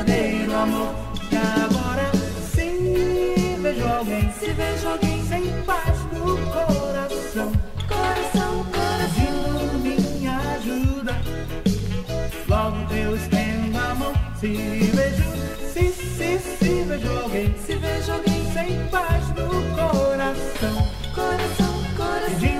verdadeiro amor. E agora sim, vejo alguém, se vejo alguém sem paz no coração. Coração, coração, me ajuda. Logo eu estendo a mão, se vejo, se, se, se vejo alguém, se vejo alguém sem paz no coração. Coração, coração.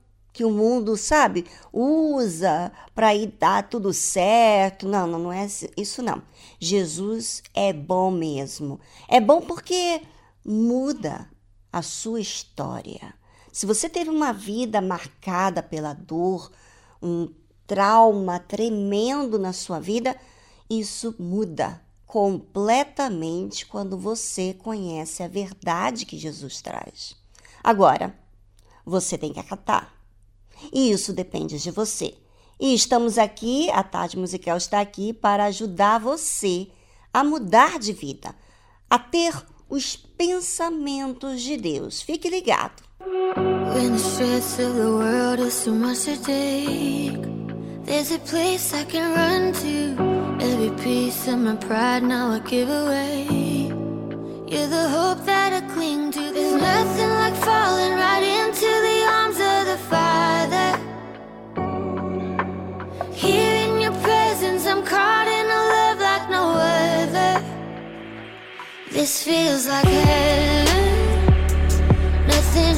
Que o mundo, sabe, usa para ir dar tudo certo. Não, não, não é isso, não. Jesus é bom mesmo. É bom porque muda a sua história. Se você teve uma vida marcada pela dor, um trauma tremendo na sua vida, isso muda completamente quando você conhece a verdade que Jesus traz. Agora, você tem que acatar. E isso depende de você. E estamos aqui, a Tarde Musical está aqui para ajudar você a mudar de vida, a ter os pensamentos de Deus. Fique ligado. When the of the world is much to take, there's a place I can run to. Every piece of my pride now I give away. You're the hope that I cling to. There's nothing like falling right into This feels like heaven. Nothing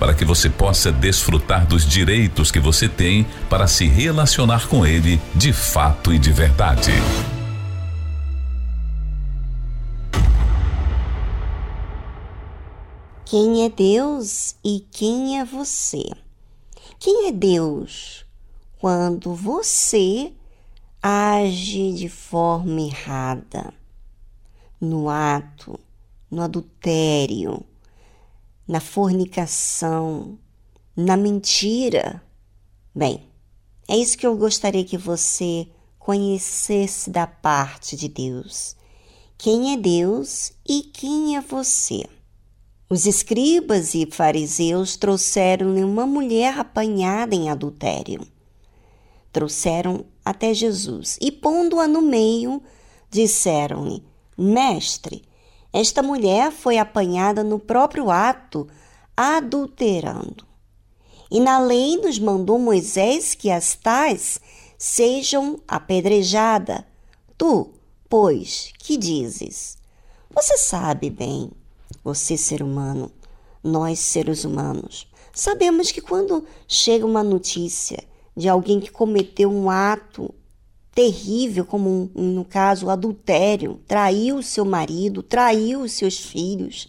Para que você possa desfrutar dos direitos que você tem para se relacionar com Ele de fato e de verdade. Quem é Deus e quem é você? Quem é Deus quando você age de forma errada, no ato, no adultério, na fornicação, na mentira? Bem, é isso que eu gostaria que você conhecesse da parte de Deus. Quem é Deus e quem é você? Os escribas e fariseus trouxeram-lhe uma mulher apanhada em adultério. Trouxeram até Jesus e, pondo-a no meio, disseram-lhe: Mestre, esta mulher foi apanhada no próprio ato, adulterando. E na lei nos mandou Moisés que as tais sejam apedrejadas. Tu, pois, que dizes? Você sabe bem você, ser humano, nós, seres humanos, sabemos que quando chega uma notícia de alguém que cometeu um ato terrível, como no caso o adultério, traiu seu marido, traiu os seus filhos,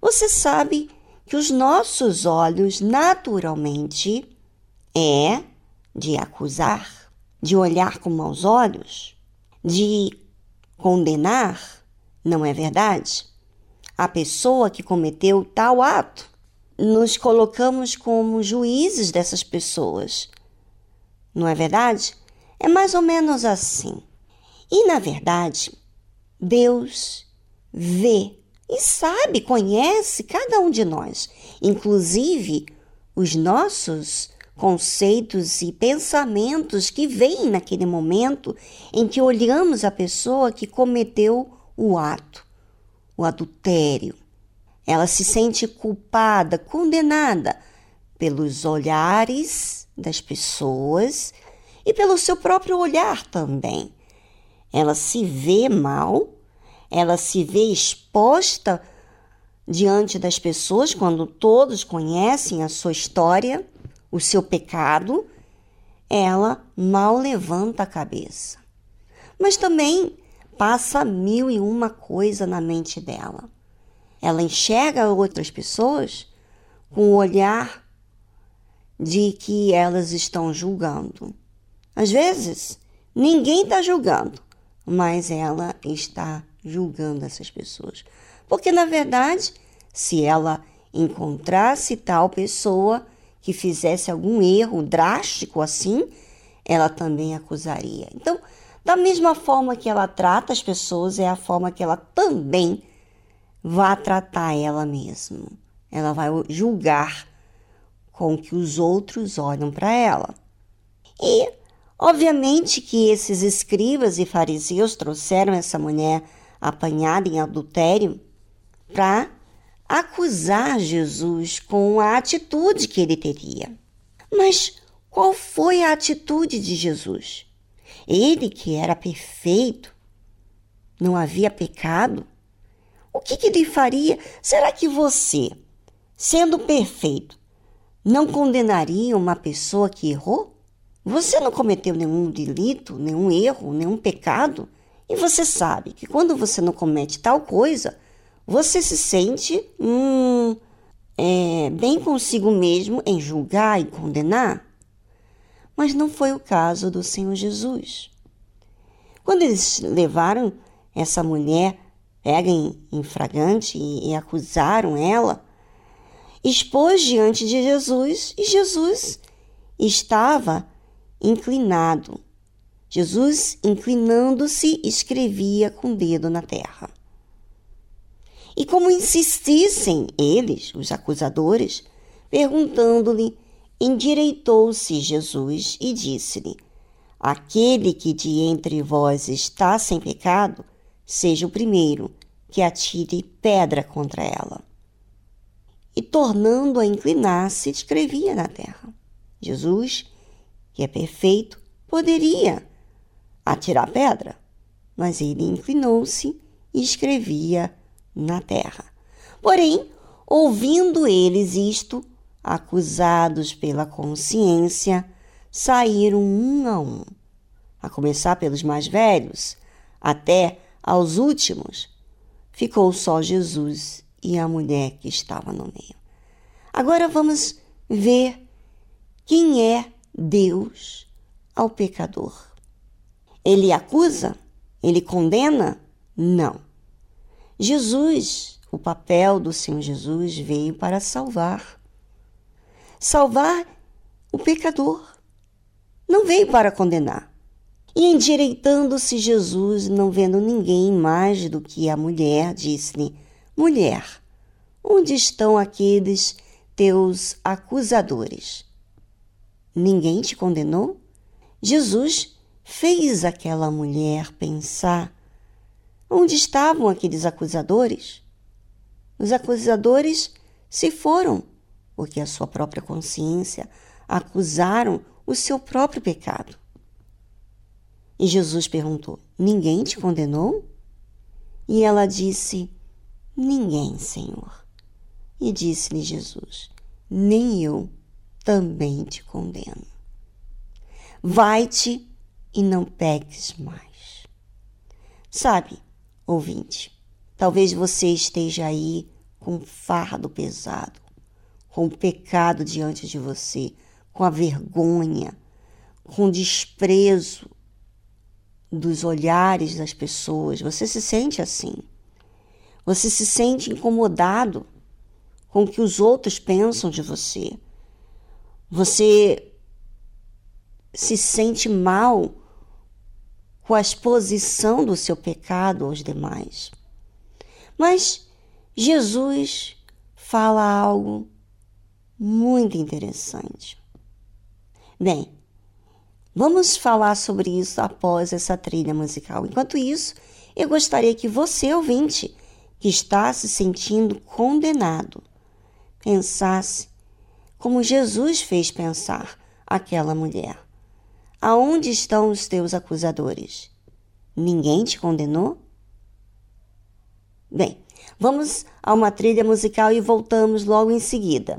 você sabe que os nossos olhos naturalmente é de acusar, de olhar com maus olhos, de condenar, não é verdade? a pessoa que cometeu tal ato. Nos colocamos como juízes dessas pessoas. Não é verdade? É mais ou menos assim. E na verdade, Deus vê e sabe, conhece cada um de nós, inclusive os nossos conceitos e pensamentos que vêm naquele momento em que olhamos a pessoa que cometeu o ato o adultério. Ela se sente culpada, condenada pelos olhares das pessoas e pelo seu próprio olhar também. Ela se vê mal, ela se vê exposta diante das pessoas quando todos conhecem a sua história, o seu pecado, ela mal levanta a cabeça. Mas também passa mil e uma coisa na mente dela. Ela enxerga outras pessoas com o olhar de que elas estão julgando. Às vezes, ninguém está julgando, mas ela está julgando essas pessoas. Porque, na verdade, se ela encontrasse tal pessoa que fizesse algum erro drástico assim, ela também acusaria. Então, da mesma forma que ela trata as pessoas, é a forma que ela também vai tratar ela mesma. Ela vai julgar com que os outros olham para ela. E, obviamente, que esses escribas e fariseus trouxeram essa mulher apanhada em adultério para acusar Jesus com a atitude que ele teria. Mas qual foi a atitude de Jesus? Ele que era perfeito, não havia pecado. O que, que ele faria? Será que você, sendo perfeito, não condenaria uma pessoa que errou? Você não cometeu nenhum delito, nenhum erro, nenhum pecado. E você sabe que quando você não comete tal coisa, você se sente hum, é, bem consigo mesmo em julgar e condenar. Mas não foi o caso do Senhor Jesus. Quando eles levaram essa mulher pega em, em fragante e, e acusaram ela, expôs diante de Jesus e Jesus estava inclinado. Jesus, inclinando-se, escrevia com o dedo na terra. E como insistissem eles, os acusadores, perguntando-lhe Endireitou-se Jesus e disse-lhe: Aquele que de entre vós está sem pecado, seja o primeiro que atire pedra contra ela. E tornando a inclinar-se, escrevia na terra. Jesus, que é perfeito, poderia atirar pedra, mas ele inclinou-se e escrevia na terra. Porém, ouvindo eles isto, acusados pela consciência, saíram um a um, a começar pelos mais velhos, até aos últimos. Ficou só Jesus e a mulher que estava no meio. Agora vamos ver quem é Deus ao pecador. Ele acusa? Ele condena? Não. Jesus, o papel do Senhor Jesus veio para salvar salvar o pecador. Não veio para condenar. E endireitando-se Jesus, não vendo ninguém mais do que a mulher, disse-lhe: Mulher, onde estão aqueles teus acusadores? Ninguém te condenou? Jesus fez aquela mulher pensar: onde estavam aqueles acusadores? Os acusadores se foram porque a sua própria consciência acusaram o seu próprio pecado. E Jesus perguntou: Ninguém te condenou? E ela disse: Ninguém, Senhor. E disse-lhe Jesus: Nem eu também te condeno. Vai-te e não peques mais. Sabe, ouvinte, talvez você esteja aí com um fardo pesado com o pecado diante de você, com a vergonha, com o desprezo dos olhares das pessoas. Você se sente assim. Você se sente incomodado com o que os outros pensam de você. Você se sente mal com a exposição do seu pecado aos demais. Mas Jesus fala algo muito interessante. Bem, vamos falar sobre isso após essa trilha musical. Enquanto isso, eu gostaria que você, ouvinte, que está se sentindo condenado, pensasse como Jesus fez pensar aquela mulher. Aonde estão os teus acusadores? Ninguém te condenou? Bem, vamos a uma trilha musical e voltamos logo em seguida.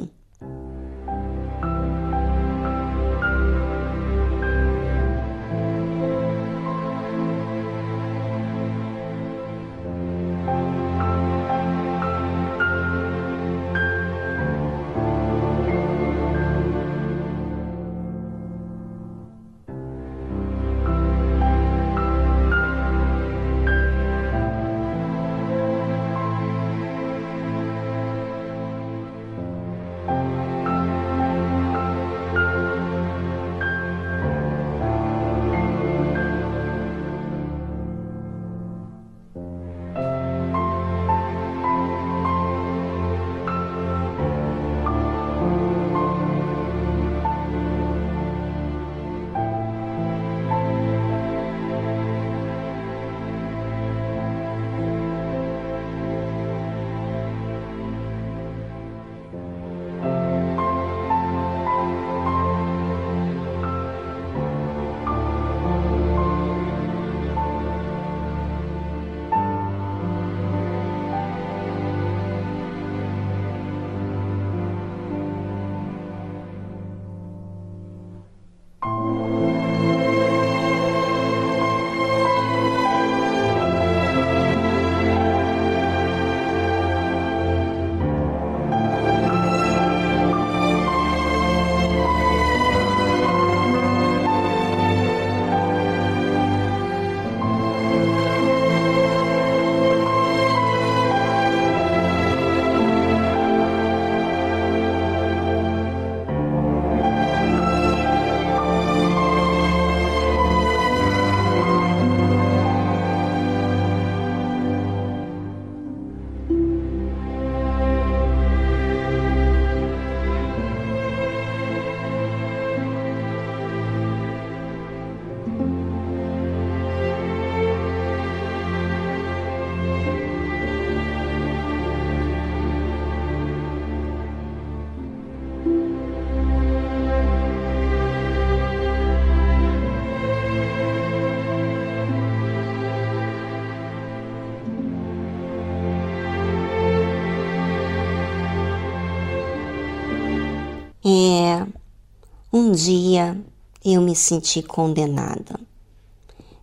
Dia eu me senti condenada.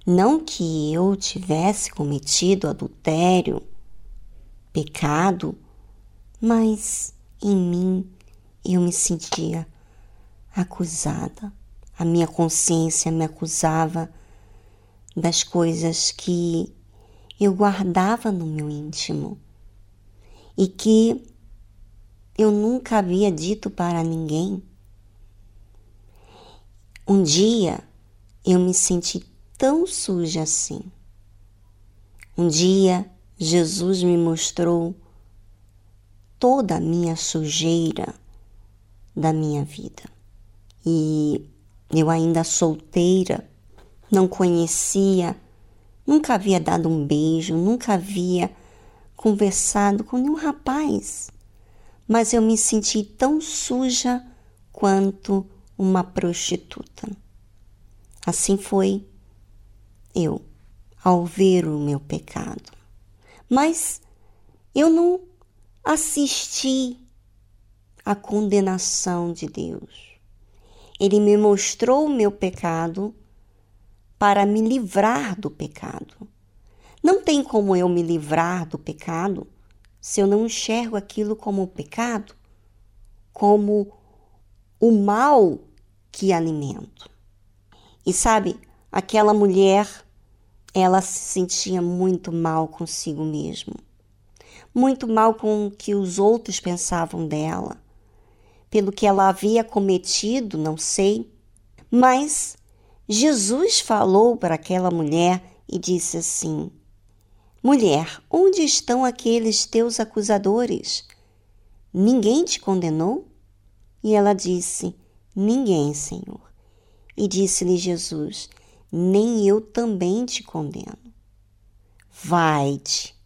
Não que eu tivesse cometido adultério, pecado, mas em mim eu me sentia acusada. A minha consciência me acusava das coisas que eu guardava no meu íntimo e que eu nunca havia dito para ninguém. Um dia eu me senti tão suja assim. Um dia Jesus me mostrou toda a minha sujeira da minha vida. E eu ainda solteira, não conhecia, nunca havia dado um beijo, nunca havia conversado com nenhum rapaz, mas eu me senti tão suja quanto uma prostituta. Assim foi eu, ao ver o meu pecado. Mas eu não assisti à condenação de Deus. Ele me mostrou o meu pecado para me livrar do pecado. Não tem como eu me livrar do pecado se eu não enxergo aquilo como pecado, como o mal que alimento. E sabe, aquela mulher, ela se sentia muito mal consigo mesma, muito mal com o que os outros pensavam dela, pelo que ela havia cometido, não sei, mas Jesus falou para aquela mulher e disse assim: Mulher, onde estão aqueles teus acusadores? Ninguém te condenou? E ela disse: Ninguém, Senhor. E disse-lhe Jesus: Nem eu também te condeno. Vai-te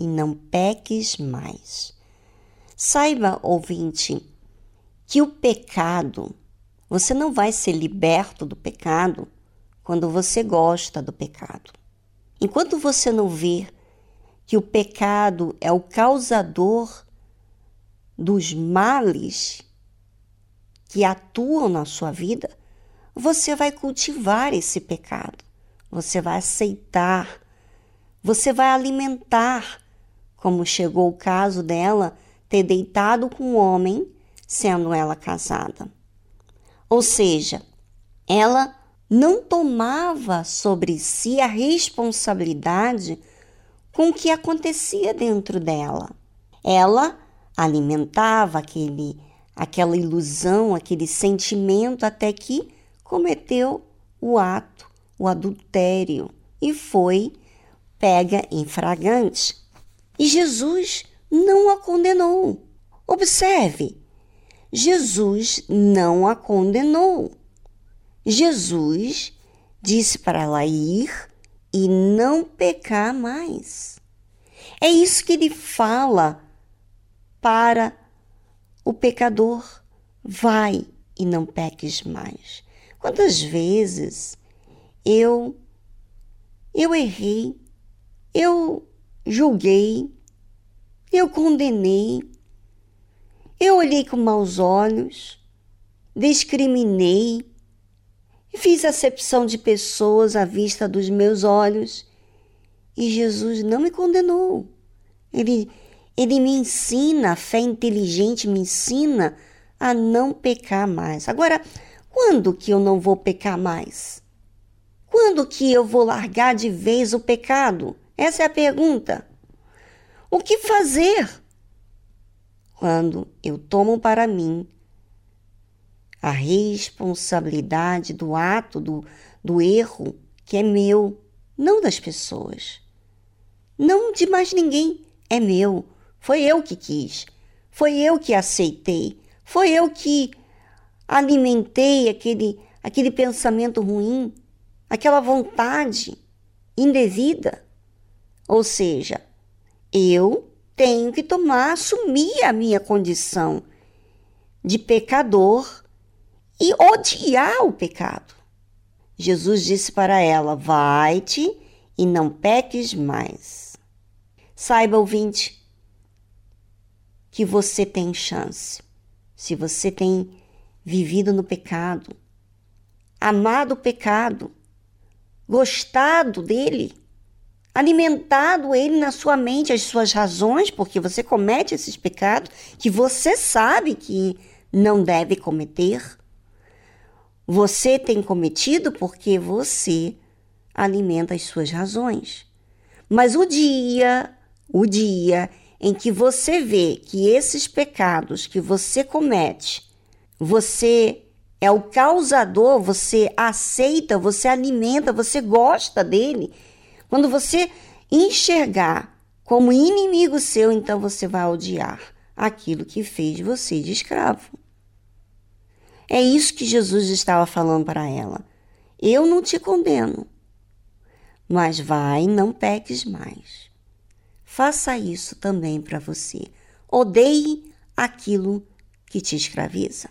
e não peques mais. Saiba, ouvinte, que o pecado, você não vai ser liberto do pecado quando você gosta do pecado. Enquanto você não ver que o pecado é o causador dos males que atuam na sua vida, você vai cultivar esse pecado, você vai aceitar, você vai alimentar, como chegou o caso dela ter deitado com um homem, sendo ela casada. Ou seja, ela não tomava sobre si a responsabilidade com o que acontecia dentro dela. Ela alimentava aquele aquela ilusão, aquele sentimento até que cometeu o ato, o adultério e foi pega em fragante. E Jesus não a condenou. Observe, Jesus não a condenou. Jesus disse para ela ir e não pecar mais. É isso que ele fala para o pecador: vai e não peques mais. Quantas vezes eu eu errei, eu julguei, eu condenei, eu olhei com maus olhos, discriminei, Fiz acepção de pessoas à vista dos meus olhos e Jesus não me condenou. Ele, ele me ensina, a fé inteligente me ensina a não pecar mais. Agora, quando que eu não vou pecar mais? Quando que eu vou largar de vez o pecado? Essa é a pergunta. O que fazer? Quando eu tomo para mim a responsabilidade do ato, do, do erro que é meu, não das pessoas. Não de mais ninguém, é meu. Foi eu que quis, foi eu que aceitei, foi eu que alimentei aquele, aquele pensamento ruim, aquela vontade indevida. Ou seja, eu tenho que tomar, assumir a minha condição de pecador e odiar o pecado. Jesus disse para ela: Vai-te e não peques mais. Saiba, ouvinte, que você tem chance. Se você tem vivido no pecado, amado o pecado, gostado dele, alimentado ele na sua mente, as suas razões, porque você comete esses pecados que você sabe que não deve cometer. Você tem cometido porque você alimenta as suas razões. Mas o dia, o dia em que você vê que esses pecados que você comete, você é o causador, você aceita, você alimenta, você gosta dele. Quando você enxergar como inimigo seu, então você vai odiar aquilo que fez você de escravo. É isso que Jesus estava falando para ela. Eu não te condeno, mas vai, não peques mais. Faça isso também para você. Odeie aquilo que te escraviza.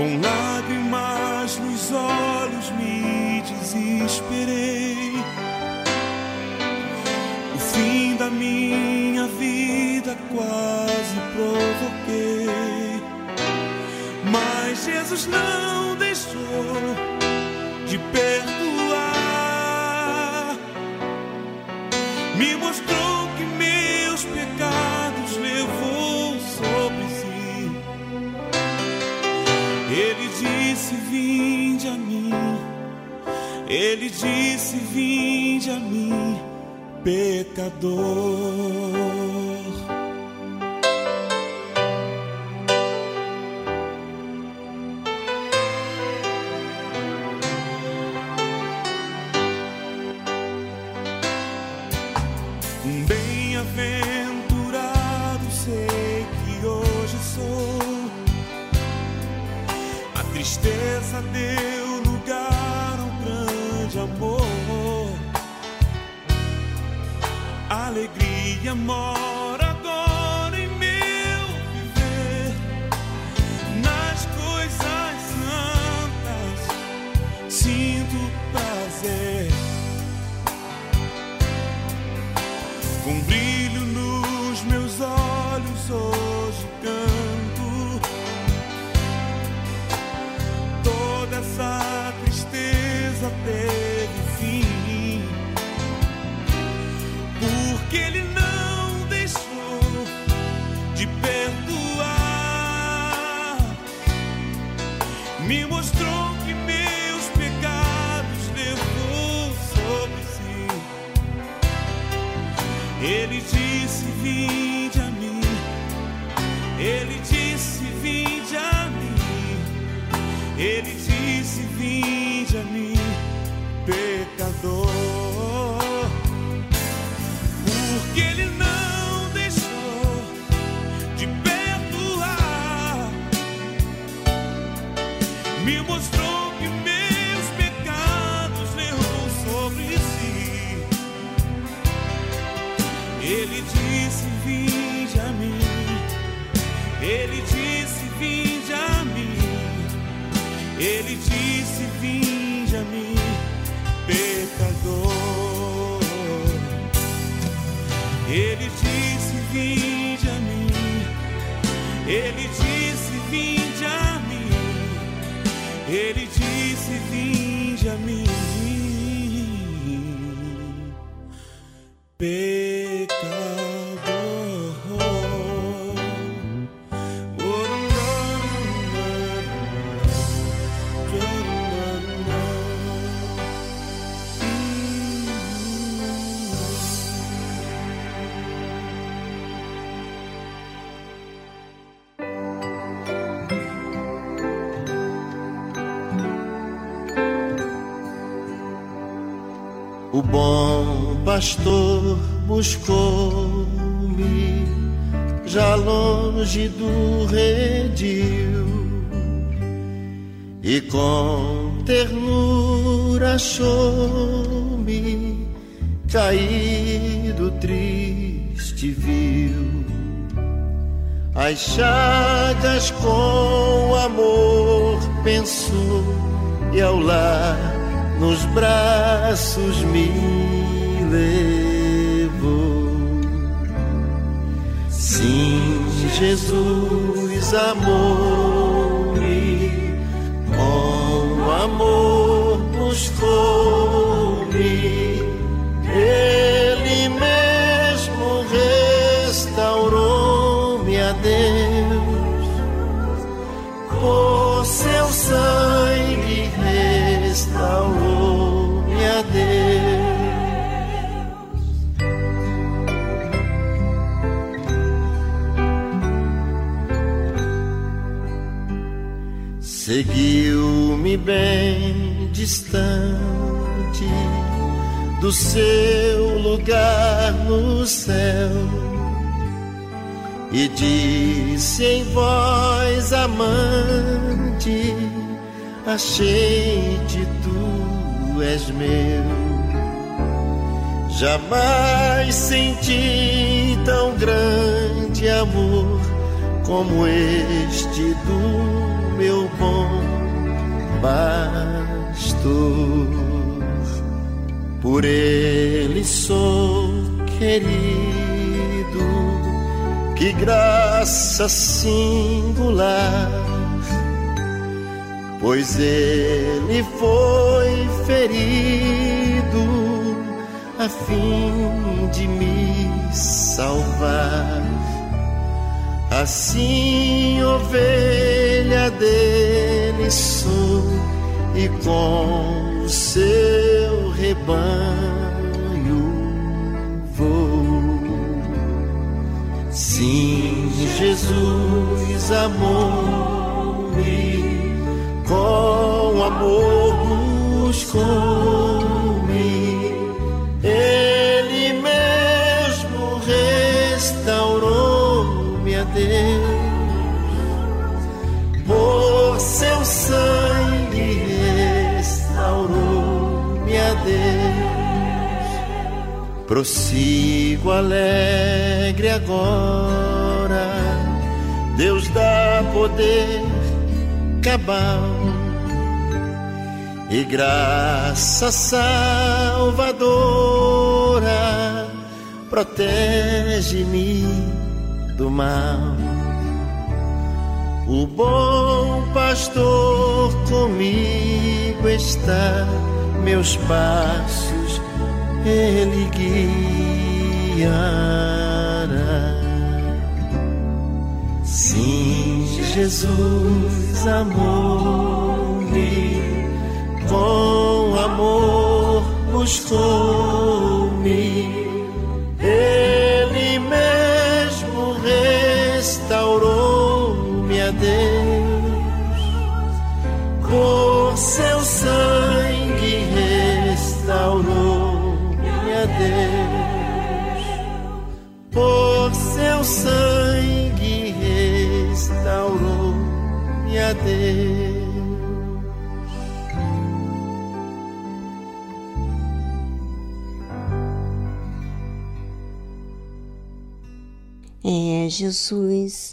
Com lágrimas nos olhos me desesperei. O fim da minha vida quase provoquei. Mas Jesus não deixou de perdoar. disse: Vinde a mim, pecador. pastor buscou-me já longe do redil e com ternura achou-me caído triste viu as chagas com amor pensou e ao lá nos braços me levou Jesus amou-me com amor nos foi. Bem distante do seu lugar no céu e disse em voz amante: Achei-te, tu és meu. Jamais senti tão grande amor como este do pastor. Por ele sou querido, que graça singular, pois ele foi ferido a fim de me salvar. Assim, ovelha dele sou e com o seu rebanho vou. Sim, Jesus amou-me, com amor buscou-me, Ele mesmo restaurou-me a Deus. Prossigo alegre agora, Deus dá poder cabal e graça salvadora protege-me do mal. O bom pastor comigo está, meus passos ele guiará. Sim, Jesus amou-me, com amor buscou-me. Ele mesmo restaurou-me a Deus. É, Jesus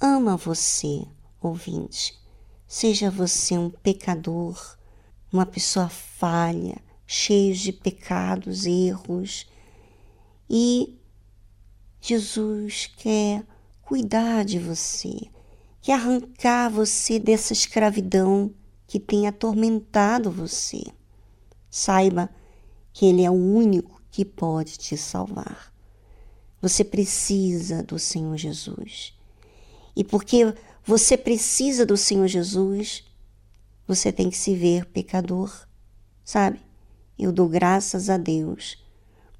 ama você, ouvinte. Seja você um pecador, uma pessoa falha, cheio de pecados, erros. E Jesus quer cuidar de você, quer arrancar você dessa escravidão que tem atormentado você. Saiba que Ele é o único que pode te salvar. Você precisa do Senhor Jesus. E porque você precisa do Senhor Jesus, você tem que se ver pecador. Sabe? Eu dou graças a Deus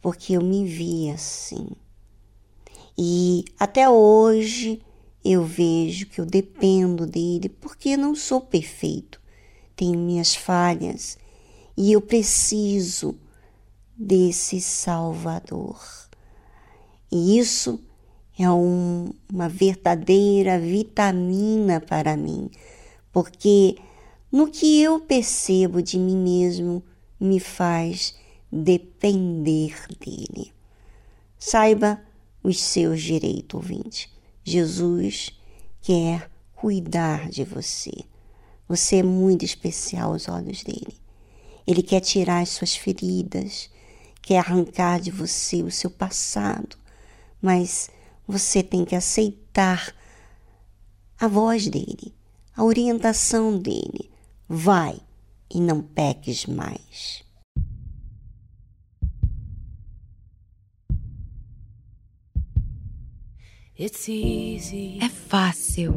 porque eu me vi assim. E até hoje eu vejo que eu dependo dele porque não sou perfeito. Tenho minhas falhas e eu preciso desse Salvador. E isso é um, uma verdadeira vitamina para mim, porque no que eu percebo de mim mesmo me faz depender dele. Saiba os seus direitos, ouvinte. Jesus quer cuidar de você. Você é muito especial aos olhos dele. Ele quer tirar as suas feridas, quer arrancar de você o seu passado, mas você tem que aceitar a voz dele, a orientação dele. Vai e não peques mais. É fácil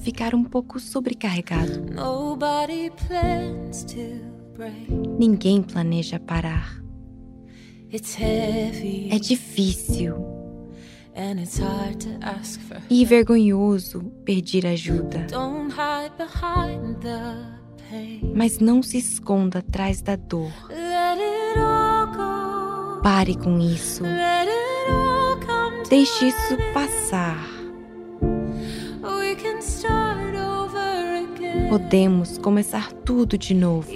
ficar um pouco sobrecarregado. Nobody plans to break. Ninguém planeja parar. É difícil E vergonhoso pedir ajuda. Mas não se esconda atrás da dor. Pare com isso. Deixe isso passar. Podemos começar tudo de novo.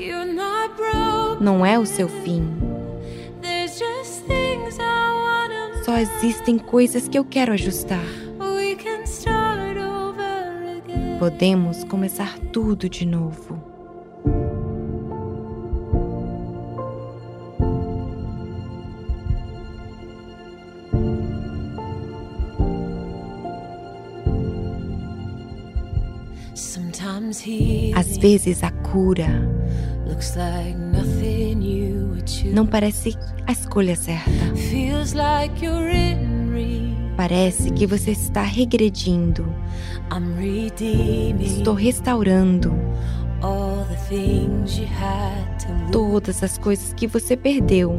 Não é o seu fim. Só existem coisas que eu quero ajustar. Podemos começar tudo de novo. Às vezes a cura não parece a escolha certa. Parece que você está regredindo. Estou restaurando all the things you had to lose. todas as coisas que você perdeu.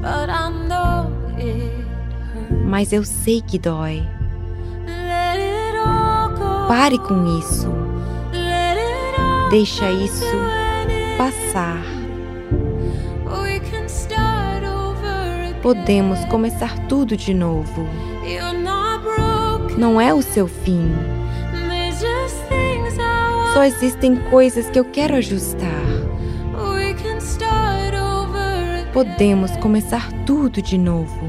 But I know it hurts. Mas eu sei que dói. Pare com isso. Deixa isso passar. Podemos começar tudo de novo. Não é o seu fim. Só existem coisas que eu quero ajustar. Podemos começar tudo de novo.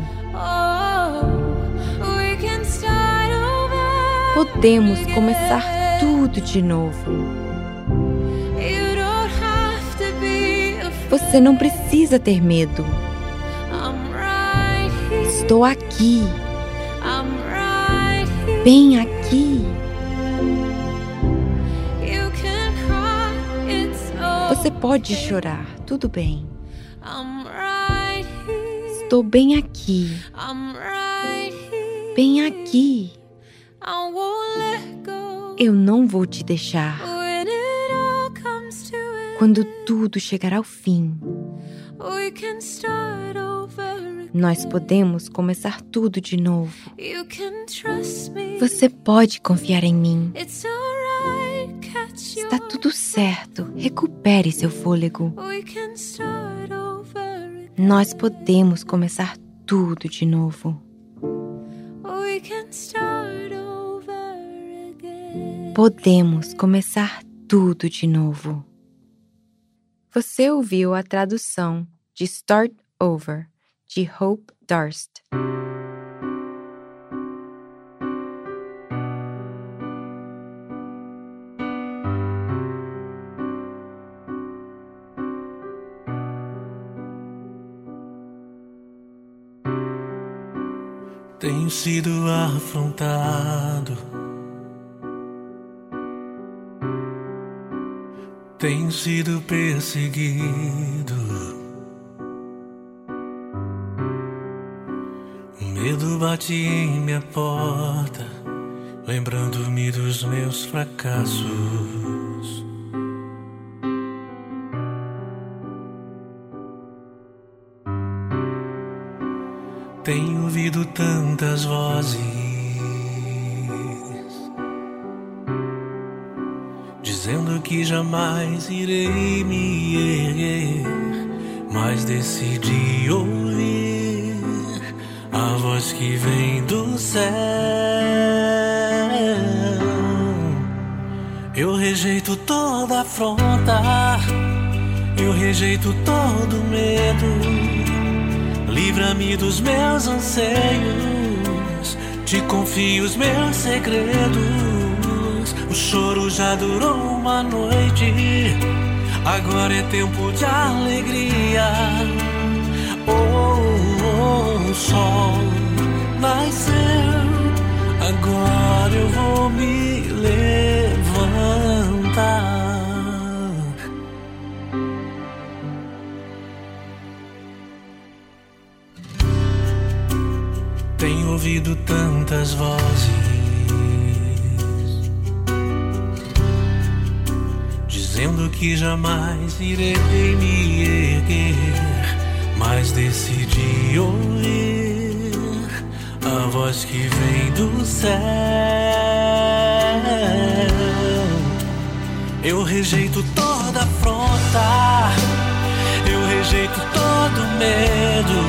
Podemos começar tudo de novo. Você não precisa ter medo. Estou aqui, bem aqui. Você pode chorar, tudo bem. Estou bem aqui, bem aqui. Eu não vou te deixar. Quando tudo chegar ao fim, nós podemos começar tudo de novo. Você pode confiar em mim. It's alright. Catch Está tudo certo. Recupere seu fôlego. Nós podemos começar tudo de novo. Podemos começar tudo de novo. Você ouviu a tradução de Start Over, de Hope Darst. Tenho sido afrontado. Tenho sido perseguido. O medo bate em minha porta, lembrando-me dos meus fracassos. Tenho ouvido tantas vozes jamais irei me erguer, mas decidi ouvir a voz que vem do céu. Eu rejeito toda afronta, eu rejeito todo medo. Livra-me dos meus anseios, te confio os meus segredos. Choro já durou uma noite, agora é tempo de alegria. Oh, oh, o sol nasceu, agora eu vou me levantar. Tenho ouvido tantas vozes que jamais irei me erguer, mas decidi ouvir a voz que vem do céu. Eu rejeito toda afronta, eu rejeito todo medo.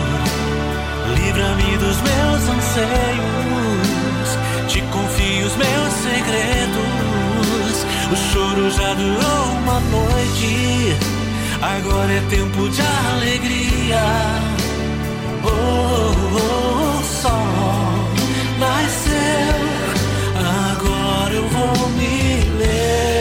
Livra-me dos meus anseios, te confio os meus segredos o choro já durou uma noite, agora é tempo de alegria. Oh, oh, oh, oh sol nasceu, agora eu vou me ler.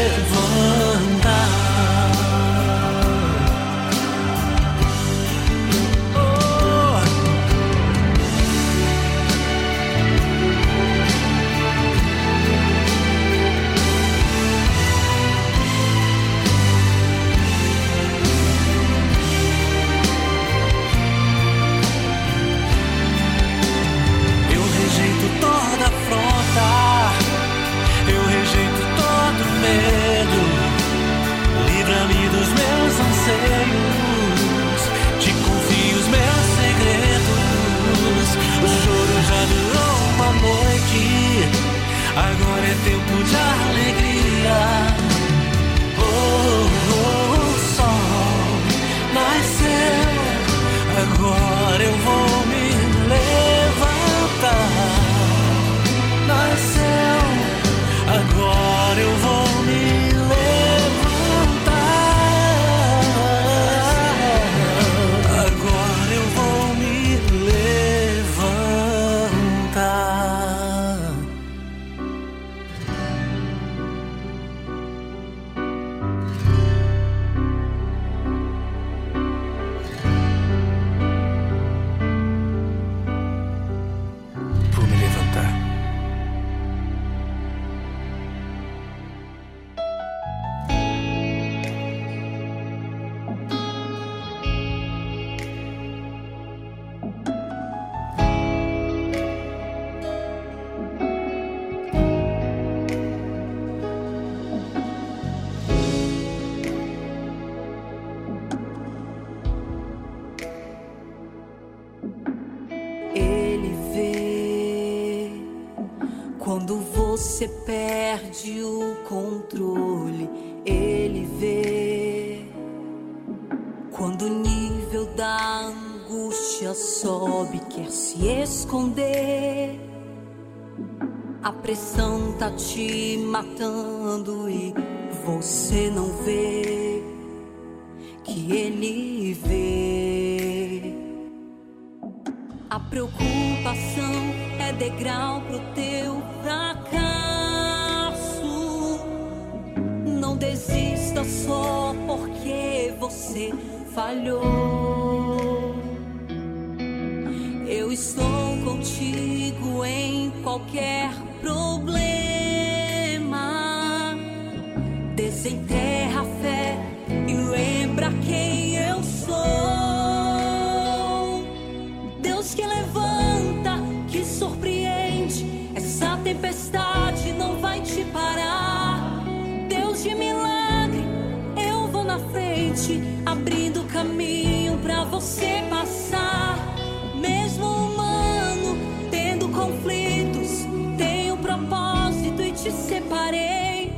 separei.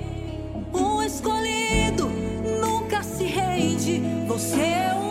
O escolhido nunca se rende. Você é um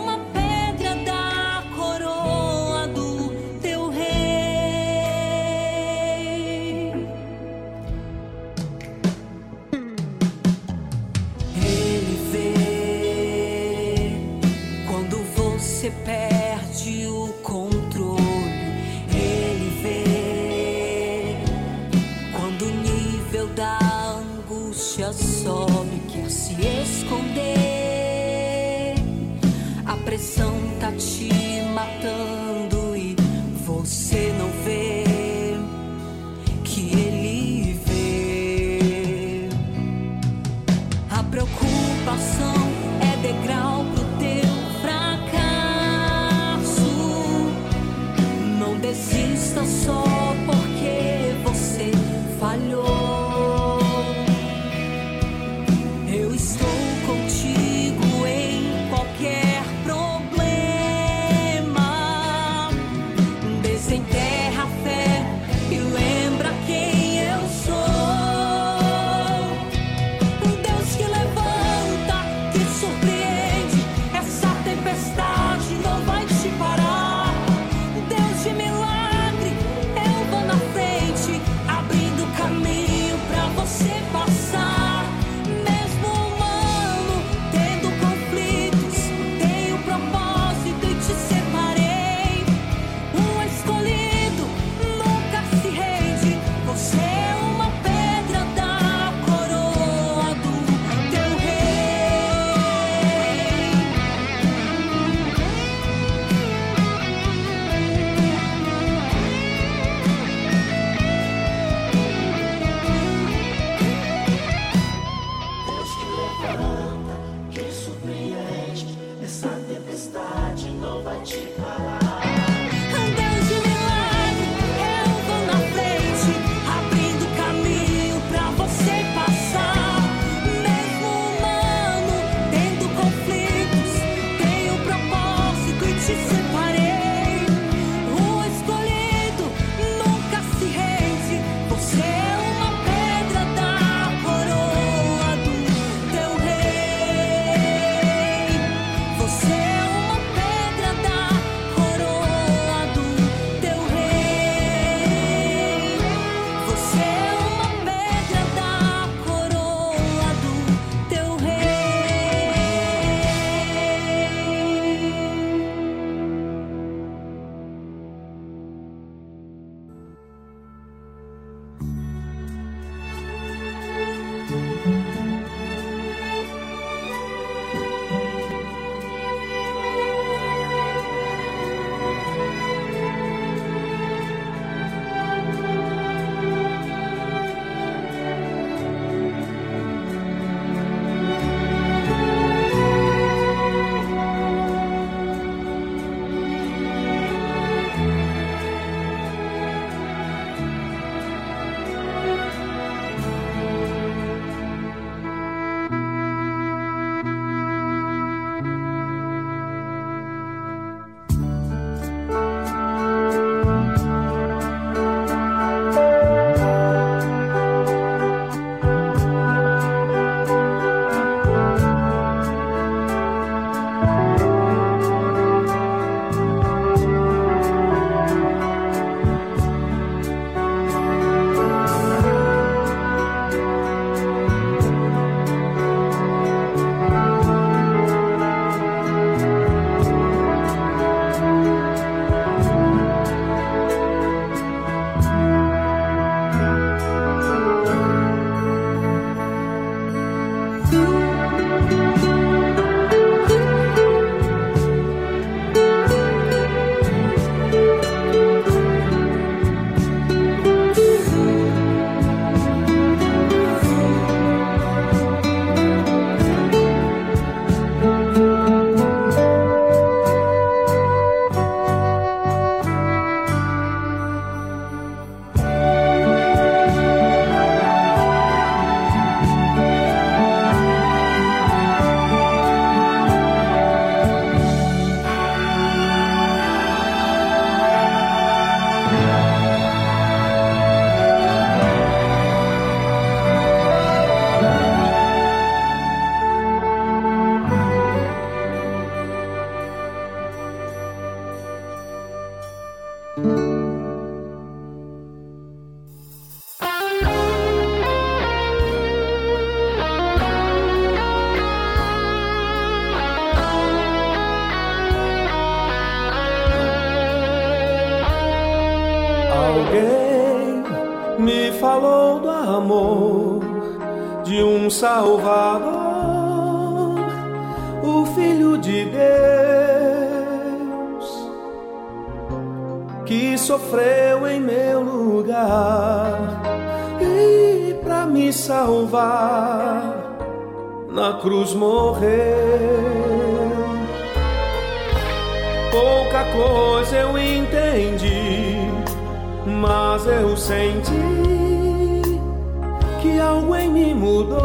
algo em mim mudou.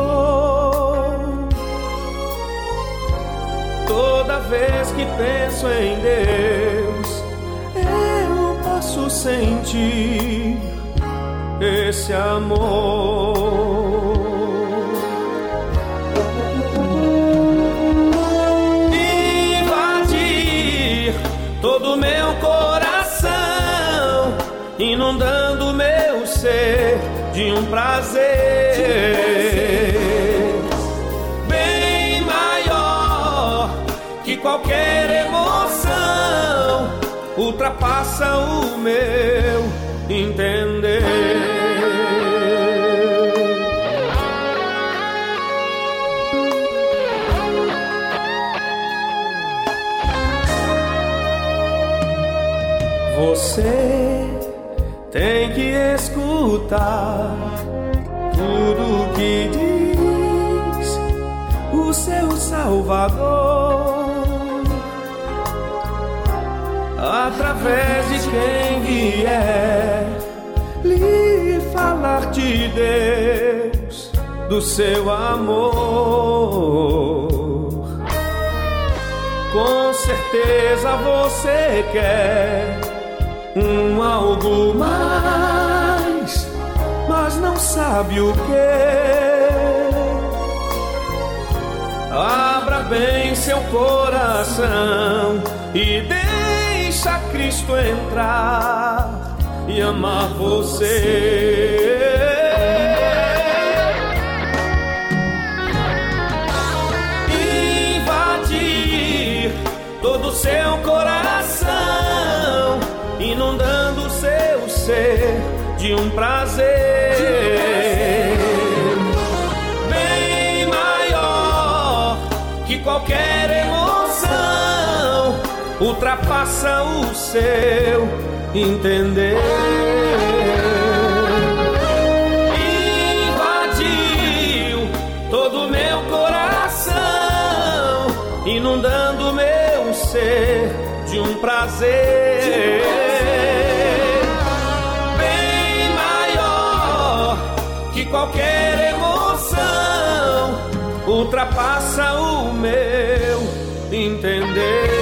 Toda vez que penso em Deus, eu posso sentir esse amor. Invadir todo meu coração, inundando meu ser de um prazer bem maior que qualquer emoção, ultrapassa o meu entender. Você tem que tudo que diz o seu Salvador. Através de quem vier lhe falar de Deus, do seu amor. Com certeza você quer um algo mais, sabe o que. Abra bem seu coração e deixa Cristo entrar e amar você. Invadir todo o seu coração, inundando seu ser de um prazer ultrapassa o seu entender. Invadiu todo meu coração, inundando meu ser de um prazer bem maior que qualquer emoção, ultrapassa o meu entender.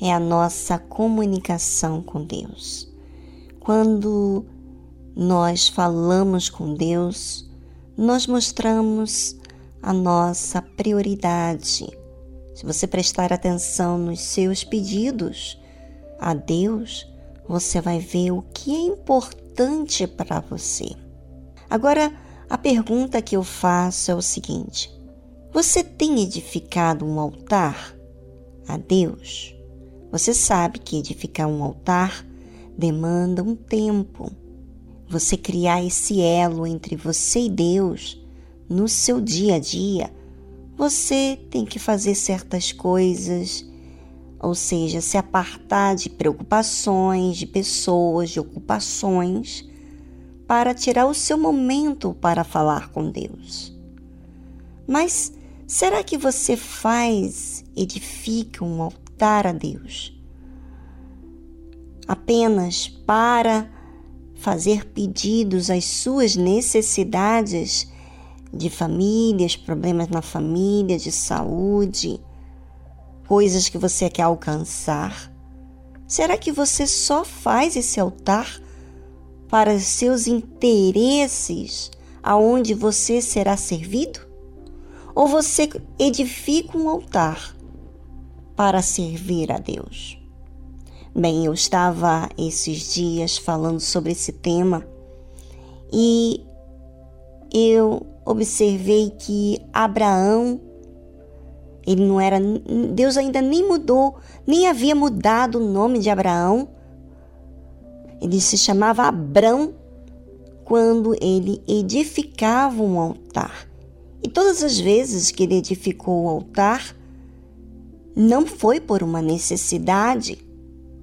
é a nossa comunicação com Deus. Quando nós falamos com Deus, nós mostramos a nossa prioridade. Se você prestar atenção nos seus pedidos a Deus, você vai ver o que é importante para você. Agora, a pergunta que eu faço é o seguinte: você tem edificado um altar a Deus? Você sabe que edificar um altar demanda um tempo. Você criar esse elo entre você e Deus no seu dia a dia, você tem que fazer certas coisas, ou seja, se apartar de preocupações, de pessoas, de ocupações, para tirar o seu momento para falar com Deus. Mas será que você faz, edifica um altar? Voltar a Deus. Apenas para fazer pedidos às suas necessidades de famílias, problemas na família, de saúde, coisas que você quer alcançar. Será que você só faz esse altar para os seus interesses aonde você será servido? Ou você edifica um altar para servir a Deus. Bem, eu estava esses dias falando sobre esse tema e eu observei que Abraão ele não era Deus ainda nem mudou, nem havia mudado o nome de Abraão. Ele se chamava Abrão quando ele edificava um altar. E todas as vezes que ele edificou o altar, não foi por uma necessidade,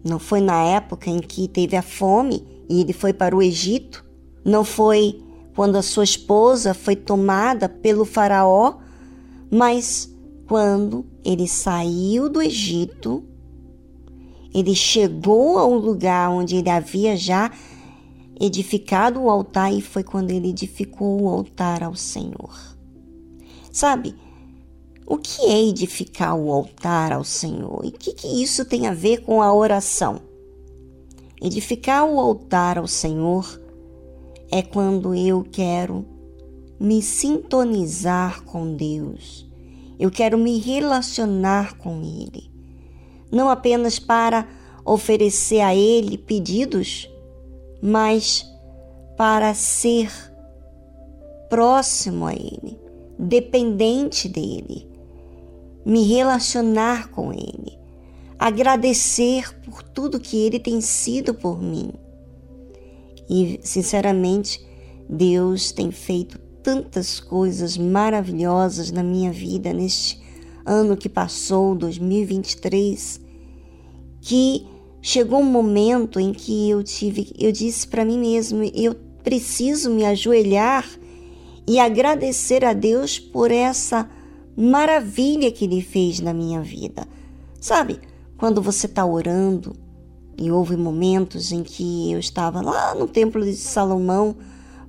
não foi na época em que teve a fome e ele foi para o Egito, não foi quando a sua esposa foi tomada pelo Faraó, mas quando ele saiu do Egito, ele chegou ao lugar onde ele havia já edificado o altar e foi quando ele edificou o altar ao Senhor. Sabe, o que é edificar o altar ao Senhor? E o que, que isso tem a ver com a oração? Edificar o altar ao Senhor é quando eu quero me sintonizar com Deus. Eu quero me relacionar com Ele. Não apenas para oferecer a Ele pedidos, mas para ser próximo a Ele, dependente dele me relacionar com Ele, agradecer por tudo que Ele tem sido por mim. E, sinceramente, Deus tem feito tantas coisas maravilhosas na minha vida neste ano que passou, 2023, que chegou um momento em que eu tive, eu disse para mim mesmo, eu preciso me ajoelhar e agradecer a Deus por essa maravilha que Ele fez na minha vida. Sabe, quando você está orando, e houve momentos em que eu estava lá no Templo de Salomão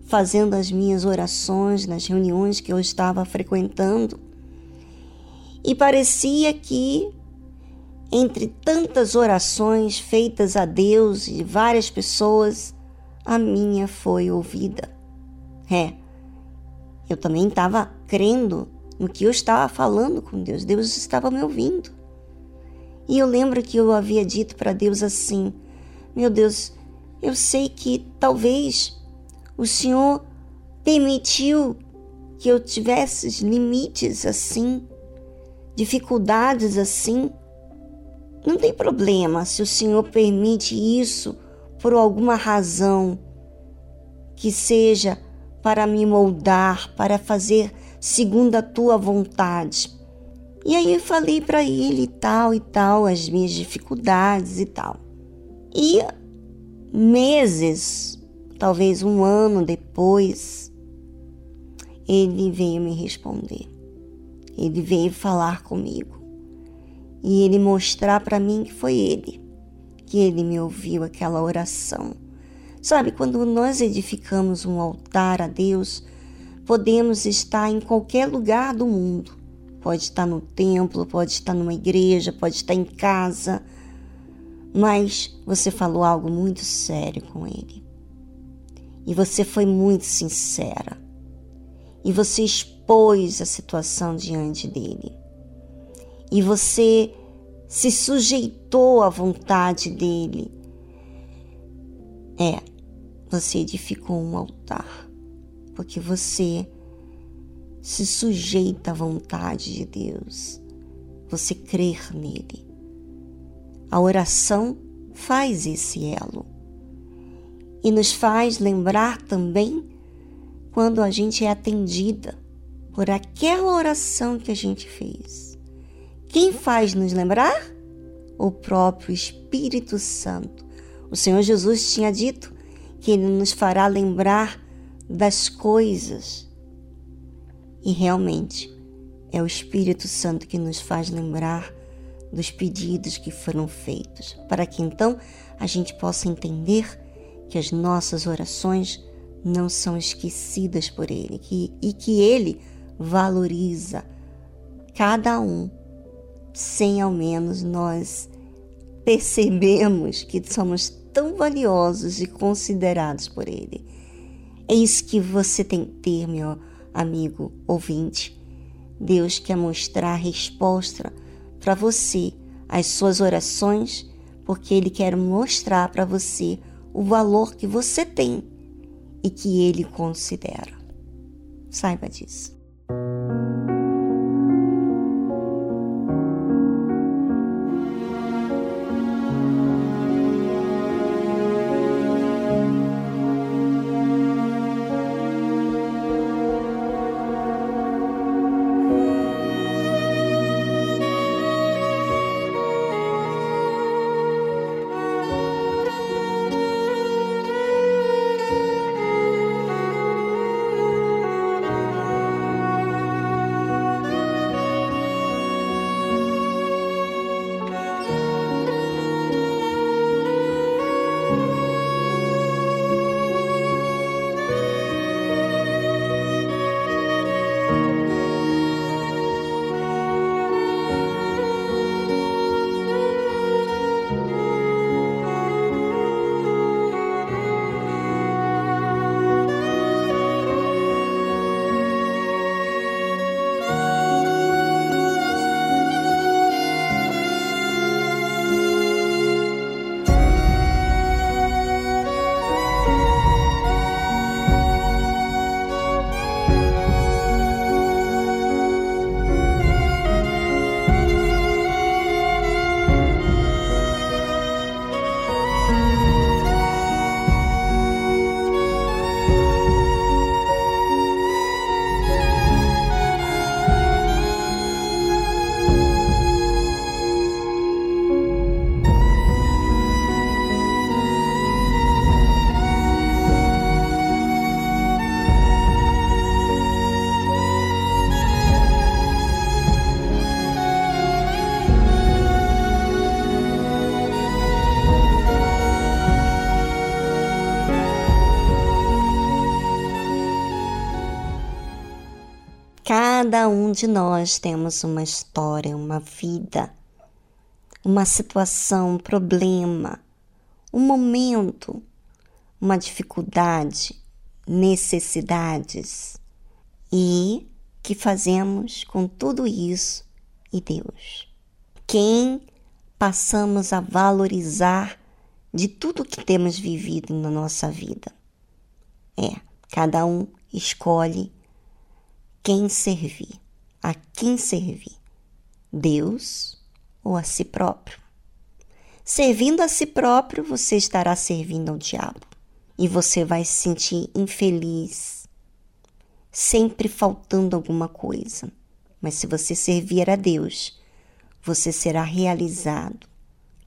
fazendo as minhas orações nas reuniões que eu estava frequentando, e parecia que entre tantas orações feitas a Deus e várias pessoas, a minha foi ouvida. É, eu também estava crendo no que eu estava falando com Deus. Deus estava me ouvindo. E eu lembro que eu havia dito para Deus assim: Meu Deus, eu sei que talvez o Senhor permitiu que eu tivesse limites assim, dificuldades assim. Não tem problema se o Senhor permite isso por alguma razão que seja para me moldar, para fazer segundo a tua vontade. E aí eu falei para ele tal e tal, as minhas dificuldades e tal. E meses, talvez um ano depois, ele veio me responder. Ele veio falar comigo. E ele mostrar para mim que foi ele, que ele me ouviu aquela oração. Sabe, quando nós edificamos um altar a Deus, podemos estar em qualquer lugar do mundo. Pode estar no templo, pode estar numa igreja, pode estar em casa. Mas você falou algo muito sério com ele. E você foi muito sincera. E você expôs a situação diante dele. E você se sujeitou à vontade dele. É, você edificou um altar, porque você se sujeita à vontade de Deus. Você crer nele. A oração faz esse elo e nos faz lembrar também quando a gente é atendida por aquela oração que a gente fez. Quem faz nos lembrar? O próprio Espírito Santo. O Senhor Jesus tinha dito que ele nos fará lembrar das coisas. E realmente é o Espírito Santo que nos faz lembrar dos pedidos que foram feitos, para que então a gente possa entender que as nossas orações não são esquecidas por Ele que, e que Ele valoriza cada um, sem ao menos nós percebemos que somos tão valiosos e considerados por Ele. É isso que você tem que ter, meu amigo ouvinte. Deus quer mostrar resposta para você, as suas orações, porque Ele quer mostrar para você o valor que você tem e que Ele considera. Saiba disso. Cada um de nós temos uma história, uma vida, uma situação, um problema, um momento, uma dificuldade, necessidades e que fazemos com tudo isso e Deus. Quem passamos a valorizar de tudo que temos vivido na nossa vida. É, cada um escolhe quem servir, a quem servir, Deus ou a si próprio. Servindo a si próprio, você estará servindo ao diabo e você vai se sentir infeliz, sempre faltando alguma coisa. Mas se você servir a Deus, você será realizado.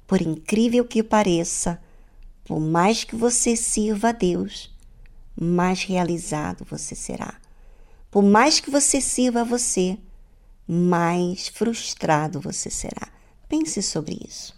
Por incrível que pareça, por mais que você sirva a Deus, mais realizado você será. Por mais que você sirva a você, mais frustrado você será. Pense sobre isso.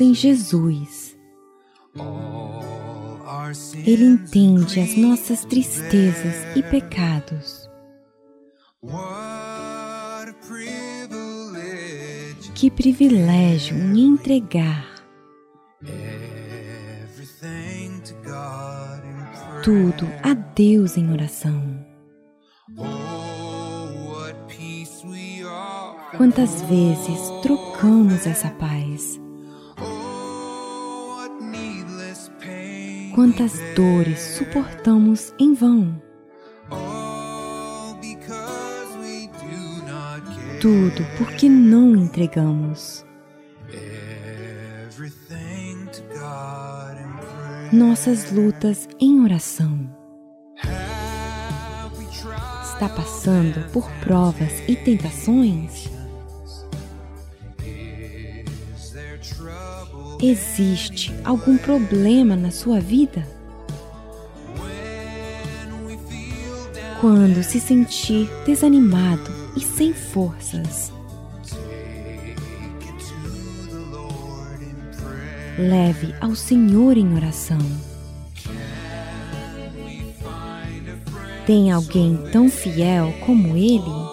em Jesus, Ele entende as nossas tristezas e pecados. Que privilégio em entregar tudo a Deus em oração. Quantas vezes trocamos essa paz quantas dores suportamos em vão. Tudo porque não entregamos nossas lutas em oração. Está passando por provas e tentações? Existe algum problema na sua vida? Quando se sentir desanimado e sem forças, leve ao Senhor em oração. Tem alguém tão fiel como Ele?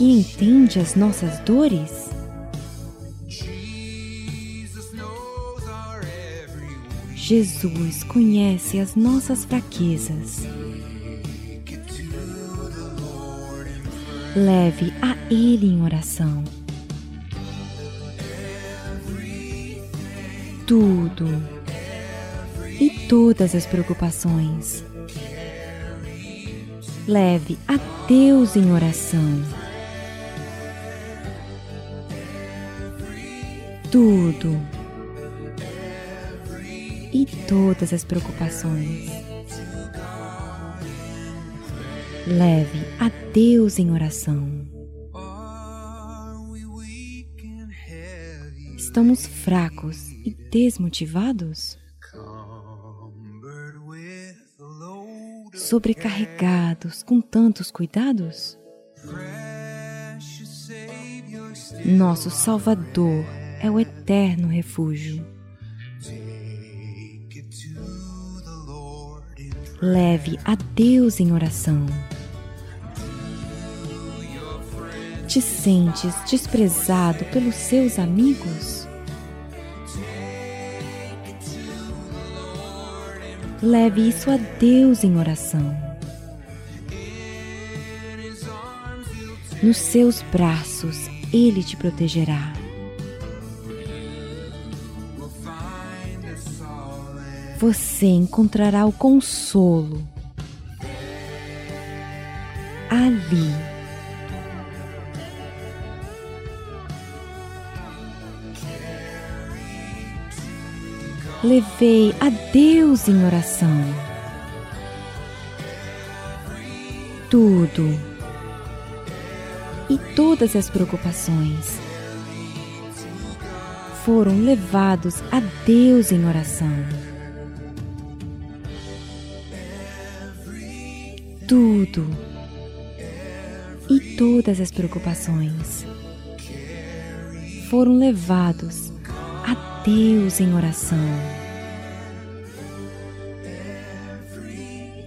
Que entende as nossas dores? Jesus conhece as nossas fraquezas. Leve a Ele em oração. Tudo e todas as preocupações. Leve a Deus em oração. Tudo e todas as preocupações. Leve a Deus em oração. Estamos fracos e desmotivados? Sobrecarregados com tantos cuidados? Nosso Salvador é o eterno refúgio. Leve a Deus em oração. Te sentes desprezado pelos seus amigos? Leve isso a Deus em oração. Nos seus braços Ele te protegerá. Você encontrará o consolo ali. Levei a Deus em oração. Tudo e todas as preocupações foram levados a Deus em oração. Tudo e todas as preocupações foram levados a Deus em oração.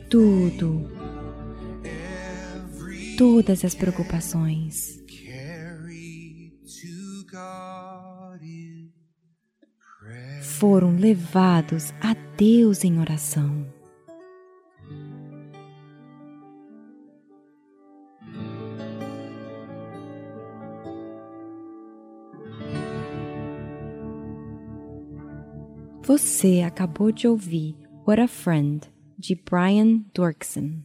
Tudo, todas as preocupações foram levados a Deus em oração. Você acabou de ouvir What a Friend, de Brian Dorkson.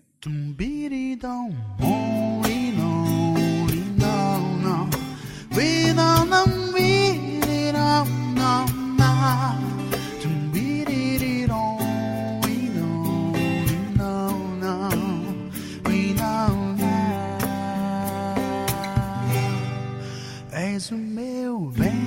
És o meu bem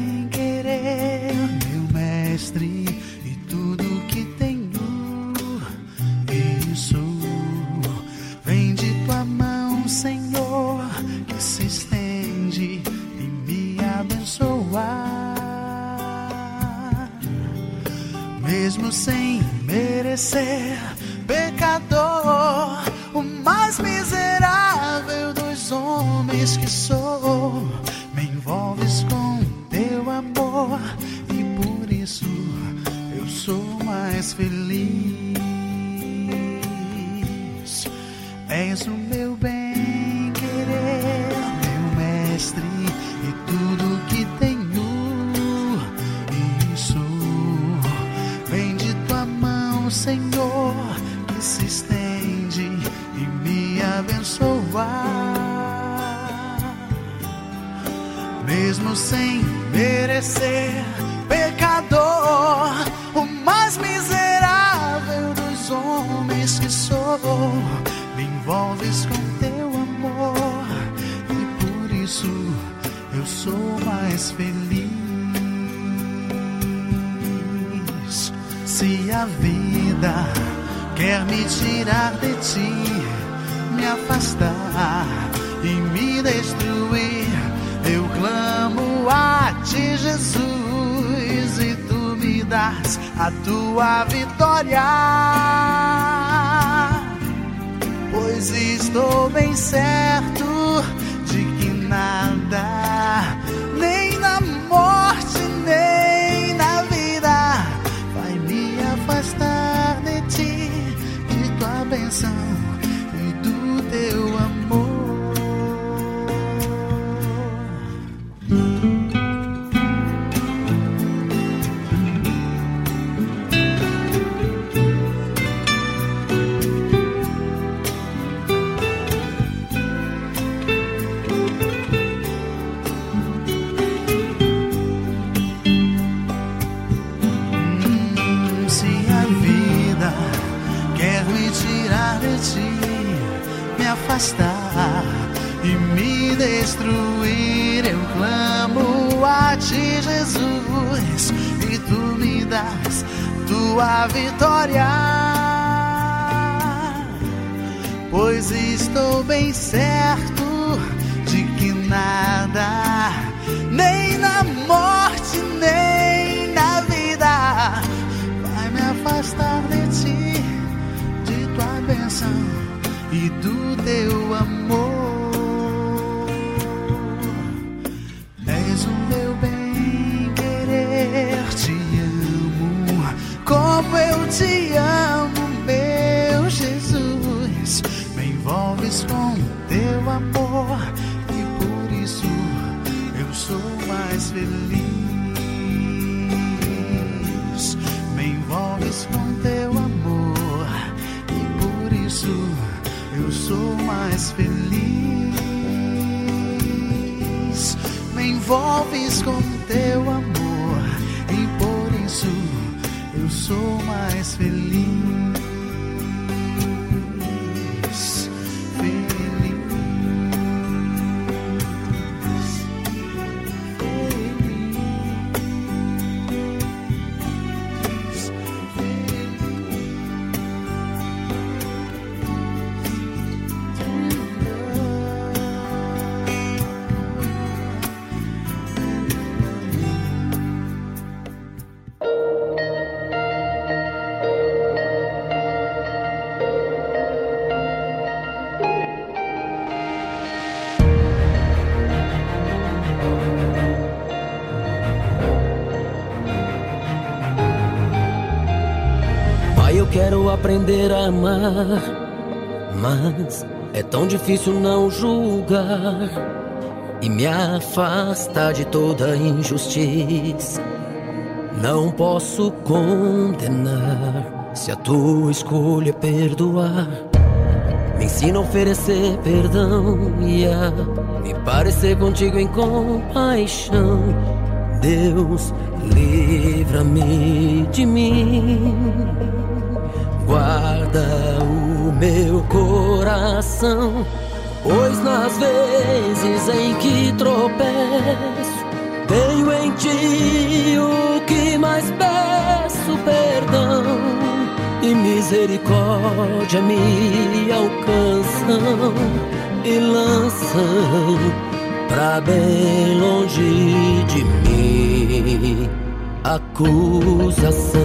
Sem merecer, pecador, o mais miserável dos homens que sou, me envolves com teu amor e por isso eu sou mais feliz. És o meu bem aprender a amar, mas é tão difícil não julgar e me afastar de toda injustiça. Não posso condenar se a tua escolha é perdoar. Me ensina a oferecer perdão e a me parecer contigo em compaixão. Deus, livra-me de mim guarda o meu coração, pois nas vezes em que tropeço, tenho em ti o que mais peço: perdão e misericórdia me alcançam e lançam pra bem longe de mim acusação.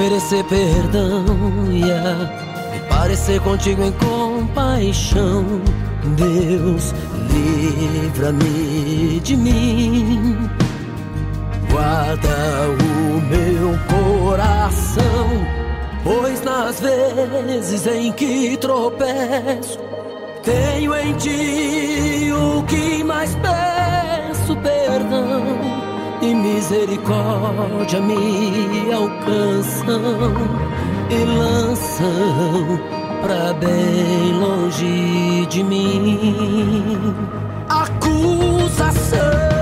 oferecer perdão e a me parecer contigo em compaixão. Deus, livra-me de mim. Guarda o meu coração, pois nas vezes em que tropeço, tenho em ti o que mais peço e misericórdia me alcançam e lançam pra bem longe de mim. Acusação.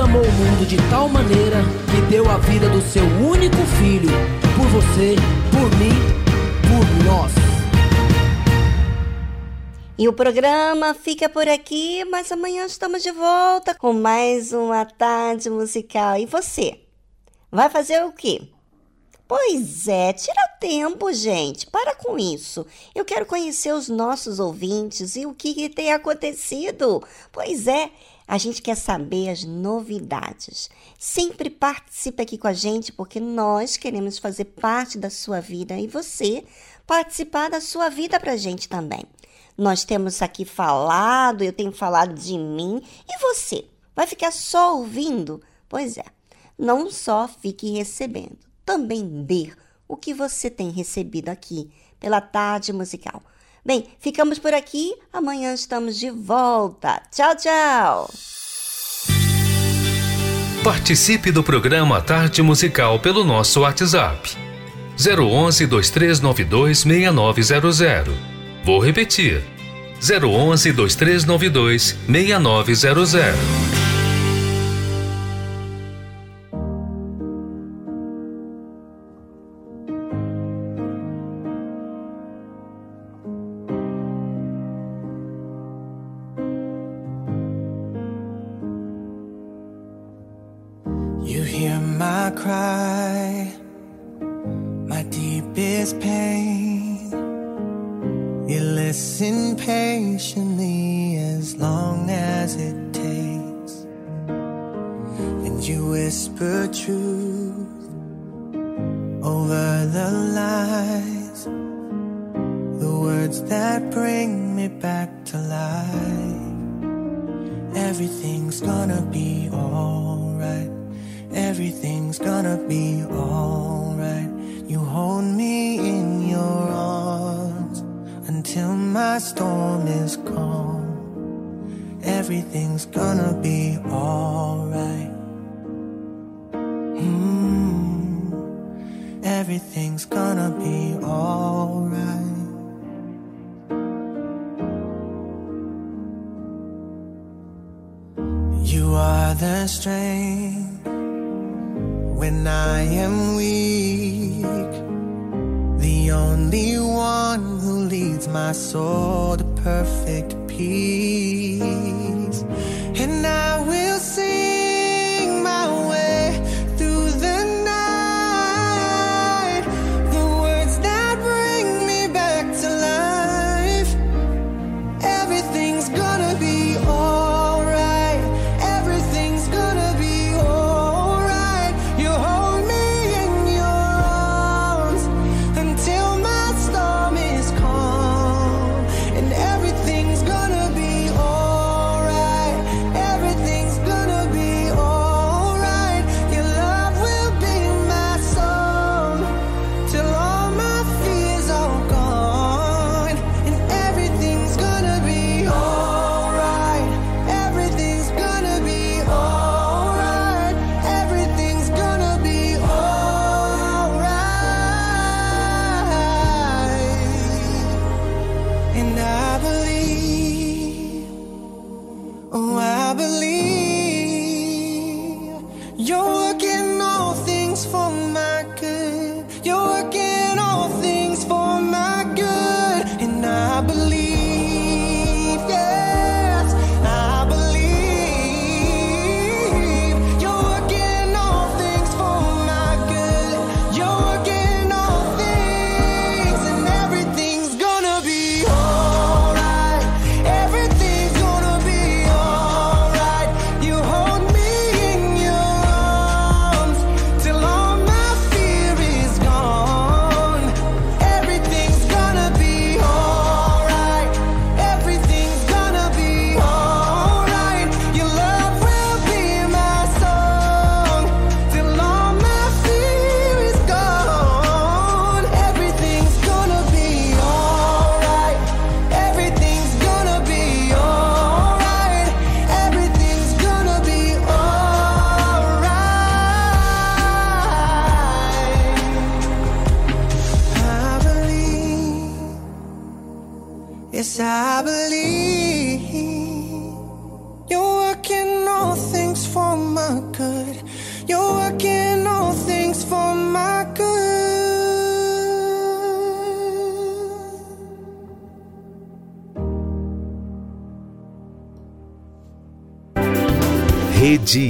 Amou o mundo de tal maneira que deu a vida do seu único filho por você, por mim, por nós. E o programa fica por aqui, mas amanhã estamos de volta com mais uma tarde musical. E você? Vai fazer o quê? Pois é, tira tempo, gente. Para com isso. Eu quero conhecer os nossos ouvintes e o que, que tem acontecido. Pois é, a gente quer saber as novidades. Sempre participe aqui com a gente, porque nós queremos fazer parte da sua vida e você participar da sua vida para a gente também. Nós temos aqui falado, eu tenho falado de mim, e você? Vai ficar só ouvindo? Pois é, não só fique recebendo, também dê o que você tem recebido aqui pela tarde musical. Bem, ficamos por aqui, amanhã estamos de volta. Tchau, tchau! Participe do programa Tarde Musical pelo nosso WhatsApp. 011 2392 6900. Vou repetir. 011 2392 6900. Everything's gonna be alright. You are the strength when I am weak. The only one who leads my soul to perfect peace.